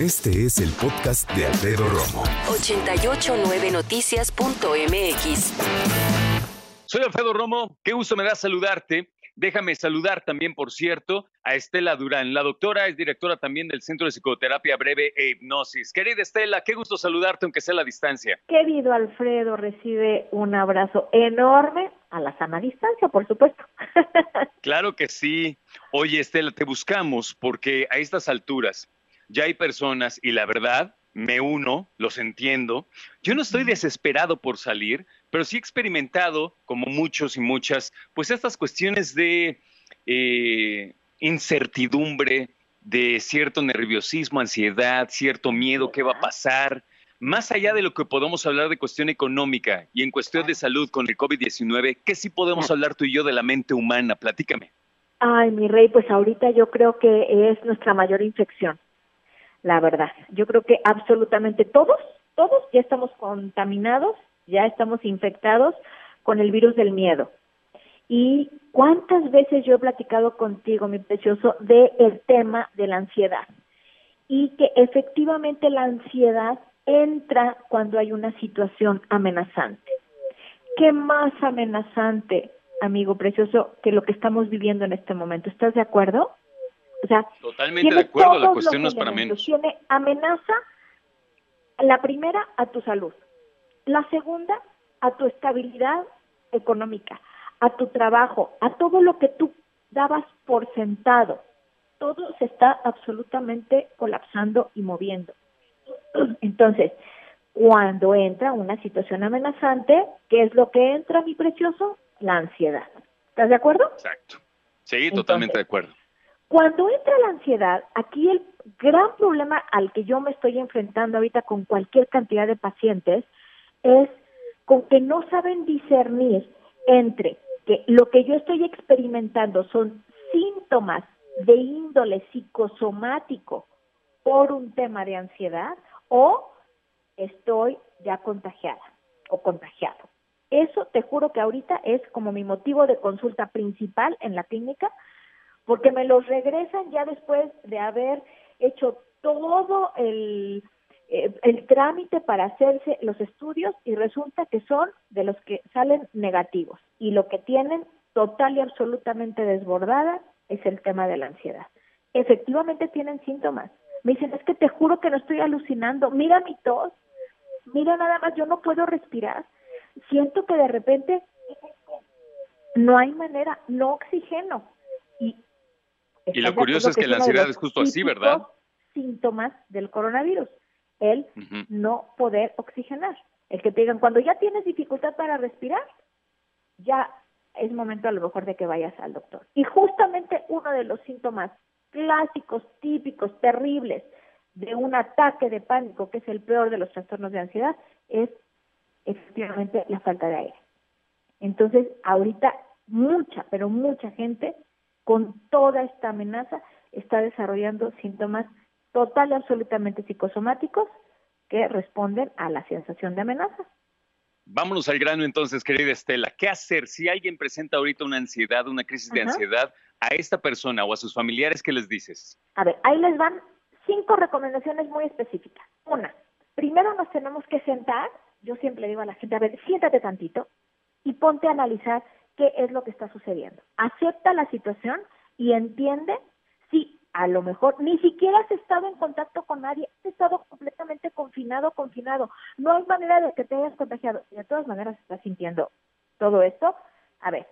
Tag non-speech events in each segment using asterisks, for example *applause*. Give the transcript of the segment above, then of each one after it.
Este es el podcast de Alfredo Romo. 889noticias.mx. Soy Alfredo Romo, qué gusto me da saludarte. Déjame saludar también, por cierto, a Estela Durán. La doctora es directora también del Centro de Psicoterapia Breve e Hipnosis. Querida Estela, qué gusto saludarte, aunque sea a la distancia. Querido Alfredo, recibe un abrazo enorme a la sana distancia, por supuesto. *laughs* claro que sí. Oye, Estela, te buscamos porque a estas alturas ya hay personas, y la verdad, me uno, los entiendo. Yo no estoy desesperado por salir, pero sí he experimentado, como muchos y muchas, pues estas cuestiones de eh, incertidumbre, de cierto nerviosismo, ansiedad, cierto miedo, qué va a pasar. Más allá de lo que podemos hablar de cuestión económica y en cuestión de salud con el COVID-19, ¿qué sí podemos hablar tú y yo de la mente humana? Platícame. Ay, mi rey, pues ahorita yo creo que es nuestra mayor infección la verdad. Yo creo que absolutamente todos, todos ya estamos contaminados, ya estamos infectados con el virus del miedo. Y cuántas veces yo he platicado contigo, mi precioso, de el tema de la ansiedad. Y que efectivamente la ansiedad entra cuando hay una situación amenazante. ¿Qué más amenazante, amigo precioso, que lo que estamos viviendo en este momento? ¿Estás de acuerdo? O sea, totalmente de acuerdo, la cuestión no es para menos. Tiene amenaza, la primera, a tu salud, la segunda, a tu estabilidad económica, a tu trabajo, a todo lo que tú dabas por sentado. Todo se está absolutamente colapsando y moviendo. *clears throat* Entonces, cuando entra una situación amenazante, ¿qué es lo que entra, mi precioso? La ansiedad. ¿Estás de acuerdo? Exacto. Sí, totalmente de acuerdo. Cuando entra la ansiedad, aquí el gran problema al que yo me estoy enfrentando ahorita con cualquier cantidad de pacientes es con que no saben discernir entre que lo que yo estoy experimentando son síntomas de índole psicosomático por un tema de ansiedad o estoy ya contagiada o contagiado. Eso te juro que ahorita es como mi motivo de consulta principal en la clínica porque me los regresan ya después de haber hecho todo el, eh, el trámite para hacerse los estudios y resulta que son de los que salen negativos y lo que tienen total y absolutamente desbordada es el tema de la ansiedad. Efectivamente tienen síntomas. Me dicen, es que te juro que no estoy alucinando. Mira mi tos. Mira nada más, yo no puedo respirar. Siento que de repente no hay manera, no oxigeno. Y lo curioso es que, la ansiedad es justo así, ¿verdad? Síntomas del coronavirus, el no poder oxigenar. El que te digan, cuando ya tienes dificultad para respirar, ya es momento a lo mejor de que vayas al doctor. Y justamente uno de los síntomas clásicos, típicos, terribles de un ataque de pánico, que es el peor de los trastornos de ansiedad, es efectivamente la falta de aire. Entonces, ahorita mucha, pero mucha gente con toda esta amenaza, está desarrollando síntomas total y absolutamente psicosomáticos que responden a la sensación de amenaza. Vámonos al grano entonces, querida Estela. ¿Qué hacer si alguien presenta ahorita una ansiedad, una crisis de ansiedad a esta persona o a sus familiares? ¿Qué les dices? A ver, ahí les van cinco recomendaciones muy específicas. Una, primero nos tenemos que sentar, yo siempre digo a la gente, a ver, siéntate tantito y ponte a analizar qué es lo que está sucediendo. Acepta la situación y entiende si a lo mejor ni siquiera has estado en contacto con nadie, has estado completamente confinado, confinado. No hay manera de que te hayas contagiado. Y de todas maneras estás sintiendo todo esto. A ver,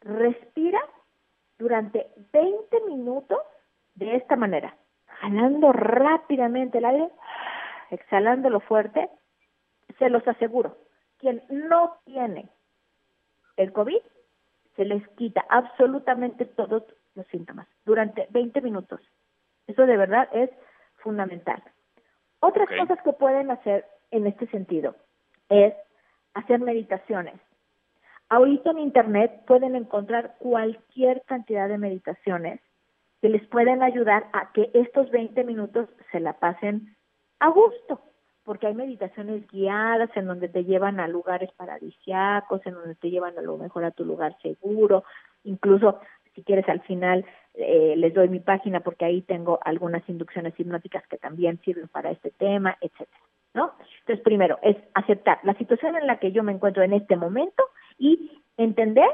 respira durante 20 minutos de esta manera, jalando rápidamente el aire, exhalándolo fuerte. Se los aseguro, quien no tiene el COVID se les quita absolutamente todos los síntomas durante 20 minutos. Eso de verdad es fundamental. Otras cosas que pueden hacer en este sentido es hacer meditaciones. Ahorita en Internet pueden encontrar cualquier cantidad de meditaciones que les pueden ayudar a que estos 20 minutos se la pasen a gusto porque hay meditaciones guiadas en donde te llevan a lugares paradisiacos, en donde te llevan a lo mejor a tu lugar seguro, incluso si quieres al final eh, les doy mi página porque ahí tengo algunas inducciones hipnóticas que también sirven para este tema, etcétera. ¿No? Entonces, primero es aceptar la situación en la que yo me encuentro en este momento y entender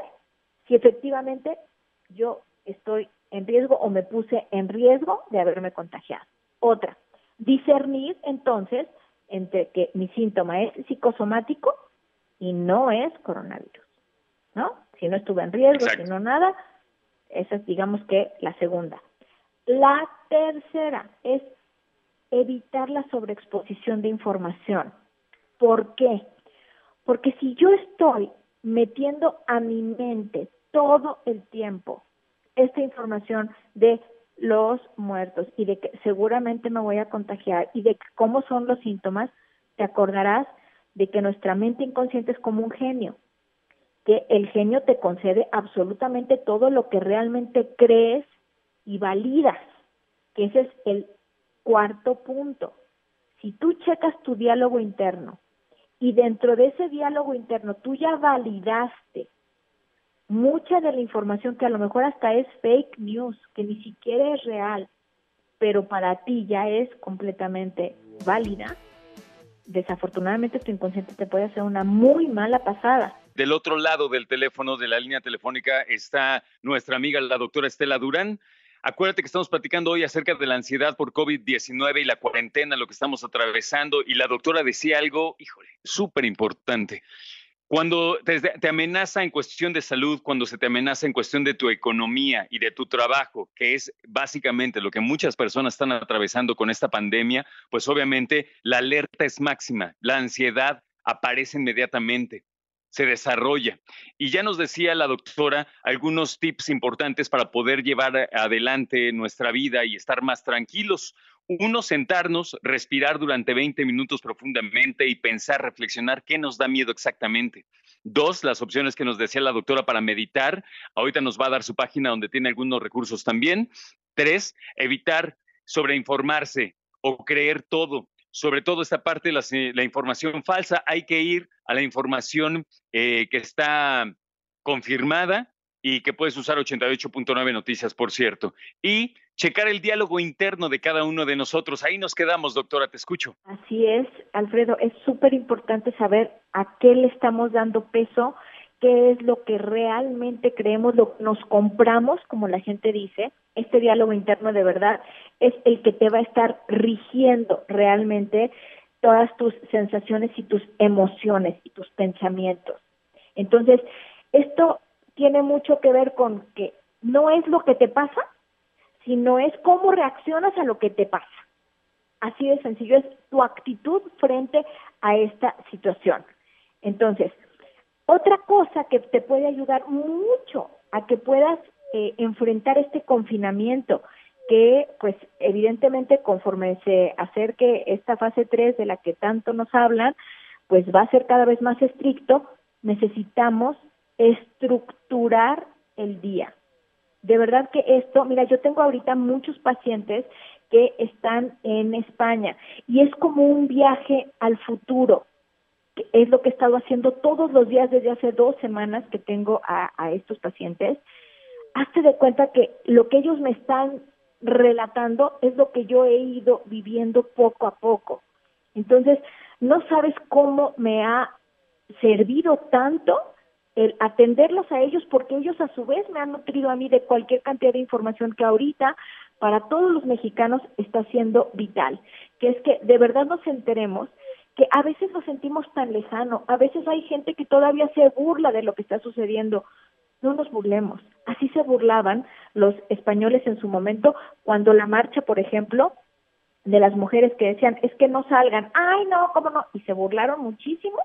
si efectivamente yo estoy en riesgo o me puse en riesgo de haberme contagiado. Otra, discernir entonces entre que mi síntoma es psicosomático y no es coronavirus, ¿no? Si no estuve en riesgo, si no nada, esa es digamos que la segunda. La tercera es evitar la sobreexposición de información. ¿Por qué? Porque si yo estoy metiendo a mi mente todo el tiempo esta información de los muertos y de que seguramente me voy a contagiar y de cómo son los síntomas, te acordarás de que nuestra mente inconsciente es como un genio, que el genio te concede absolutamente todo lo que realmente crees y validas, que ese es el cuarto punto. Si tú checas tu diálogo interno y dentro de ese diálogo interno tú ya validaste mucha de la información que a lo mejor hasta es fake news, que ni siquiera es real, pero para ti ya es completamente válida, desafortunadamente tu inconsciente te puede hacer una muy mala pasada. Del otro lado del teléfono, de la línea telefónica, está nuestra amiga la doctora Estela Durán. Acuérdate que estamos platicando hoy acerca de la ansiedad por COVID-19 y la cuarentena, lo que estamos atravesando, y la doctora decía algo, híjole, súper importante. Cuando te, amenaza en cuestión de salud, cuando se te amenaza en cuestión de tu economía y de tu trabajo, que es básicamente lo que muchas personas están atravesando con esta pandemia, pues obviamente la alerta es máxima, la ansiedad aparece inmediatamente se desarrolla. Y ya nos decía la doctora algunos tips importantes para poder llevar adelante nuestra vida y estar más tranquilos. Uno, sentarnos, respirar durante 20 minutos profundamente y pensar, reflexionar qué nos da miedo exactamente. Dos, las opciones que nos decía la doctora para meditar. Ahorita nos va a dar su página donde tiene algunos recursos también. Tres, evitar sobreinformarse o creer todo sobre todo esta parte de eh, la, información falsa, hay que ir a la información eh, que está confirmada y que puedes usar 88.9 noticias, por cierto. Y checar el diálogo interno de cada uno de nosotros. Ahí nos quedamos, doctora, te escucho. Así es, Alfredo, es súper importante saber a qué le estamos dando peso, qué es lo que realmente creemos, lo que nos compramos, como la gente dice, este diálogo interno de verdad es el que te va a estar rigiendo realmente todas tus sensaciones y tus emociones y tus pensamientos. Entonces, esto tiene mucho que ver con que no es lo que te pasa, sino es cómo reaccionas a lo que te pasa. Así de sencillo es tu actitud frente a esta situación. Entonces, otra cosa que te puede ayudar mucho a que puedas eh, enfrentar este confinamiento que pues evidentemente conforme se acerque esta fase 3 de la que tanto nos hablan, pues va a ser cada vez más estricto, necesitamos estructurar el día. De verdad que esto, mira, yo tengo ahorita muchos pacientes que están en España y es como un viaje al futuro. Que es lo que he estado haciendo todos los días desde hace dos semanas que tengo a, a estos pacientes hazte de cuenta que lo que ellos me están relatando es lo que yo he ido viviendo poco a poco. Entonces, no sabes cómo me ha servido tanto el atenderlos a ellos porque ellos a su vez me han nutrido a mí de cualquier cantidad de información que ahorita para todos los mexicanos está siendo vital, que es que de verdad nos enteremos que a veces nos sentimos tan lejano, a veces hay gente que todavía se burla de lo que está sucediendo, no nos burlemos. Así se burlaban los españoles en su momento cuando la marcha, por ejemplo, de las mujeres que decían, es que no salgan, ay no, cómo no, y se burlaron muchísimo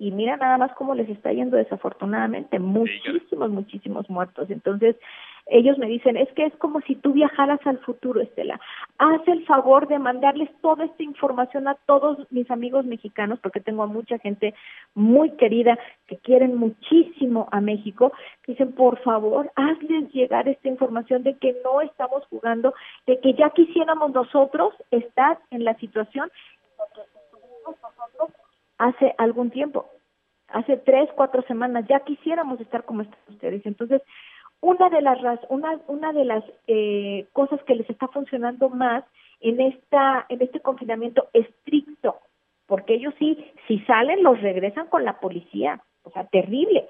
y mira nada más cómo les está yendo desafortunadamente, muchísimos, muchísimos muertos. Entonces, ellos me dicen, es que es como si tú viajaras al futuro, Estela. Haz el favor de mandarles toda esta información a todos mis amigos mexicanos, porque tengo a mucha gente muy querida que quieren muchísimo a México. Dicen, por favor, hazles llegar esta información de que no estamos jugando, de que ya quisiéramos nosotros estar en la situación hace algún tiempo, hace tres, cuatro semanas, ya quisiéramos estar como ustedes. Entonces, una de las una, una de las eh, cosas que les está funcionando más en esta en este confinamiento estricto porque ellos sí si salen los regresan con la policía o sea terrible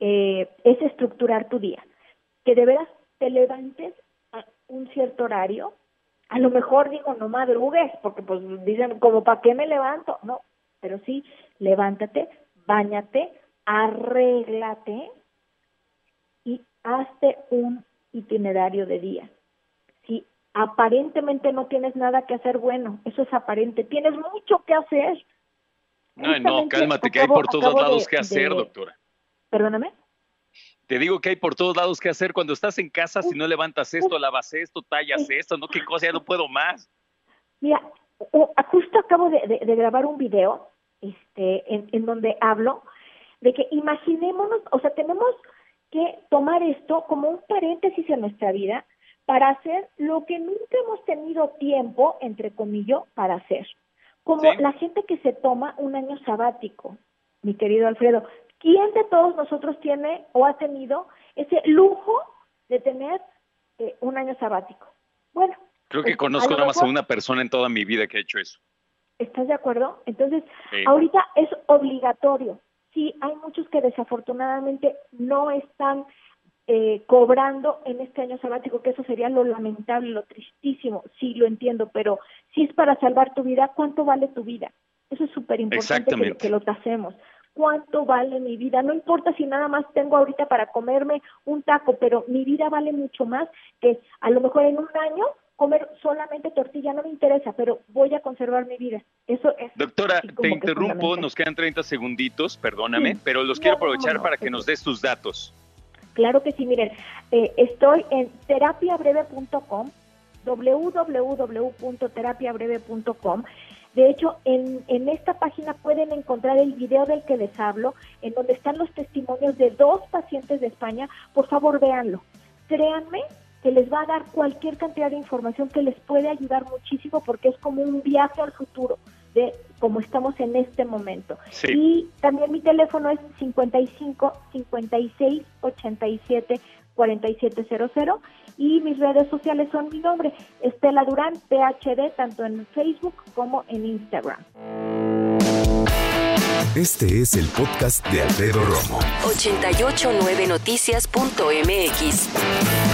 eh, es estructurar tu día que de veras te levantes a un cierto horario a lo mejor digo no madrugues porque pues dicen como para qué me levanto no pero sí levántate bañate arréglate y hazte un itinerario de día. Si aparentemente no tienes nada que hacer, bueno, eso es aparente, tienes mucho que hacer. No, no, cálmate, que hay por todos lados que hacer, doctora. Perdóname. Te digo que hay por todos lados que hacer. Cuando estás en casa, si no levantas esto, lavas esto, tallas esto, no, qué cosa, ya no puedo más. Mira, justo acabo de, grabar un video este, en, en donde hablo de que imaginémonos, o sea, tenemos que tomar esto como un paréntesis en nuestra vida para hacer lo que nunca hemos tenido tiempo, entre comillas, para hacer. Como la gente que se toma un año sabático, mi querido Alfredo. ¿Quién de todos nosotros tiene o ha tenido ese lujo de tener eh, un año sabático? Bueno. Creo que conozco nada más a una persona en toda mi vida que ha hecho eso. ¿Estás de acuerdo? Entonces, ahorita es obligatorio sí hay muchos que desafortunadamente no están eh, cobrando en este año sabático, que eso sería lo lamentable, lo tristísimo, sí lo entiendo, pero si es para salvar tu vida, ¿cuánto vale tu vida? Eso es súper importante que, que, lo tasemos. ¿Cuánto vale mi vida? No importa si nada más tengo ahorita para comerme un taco, pero mi vida vale mucho más que a lo mejor en un año comer solamente tortilla no me interesa, pero voy a conservar mi vida. Eso es. Doctora, te interrumpo, nos quedan 30 segunditos, perdóname, pero los quiero aprovechar para que nos des tus datos. Claro que sí, miren, eh, estoy en terapiabreve.com, www.terapiabreve.com. De hecho, en, en esta página pueden encontrar el video del que les hablo, en donde están los testimonios de dos pacientes de España. Por favor, véanlo. Créanme que les va a dar cualquier cantidad de información que les puede ayudar muchísimo porque es como un viaje al futuro de cómo estamos en este momento. Y también mi teléfono es 55 56 87 4700 y mis redes sociales son mi nombre, Estela Durán, PhD, tanto en Facebook como en Instagram. Este es el podcast de Alfredo Romo. 889noticias.mx.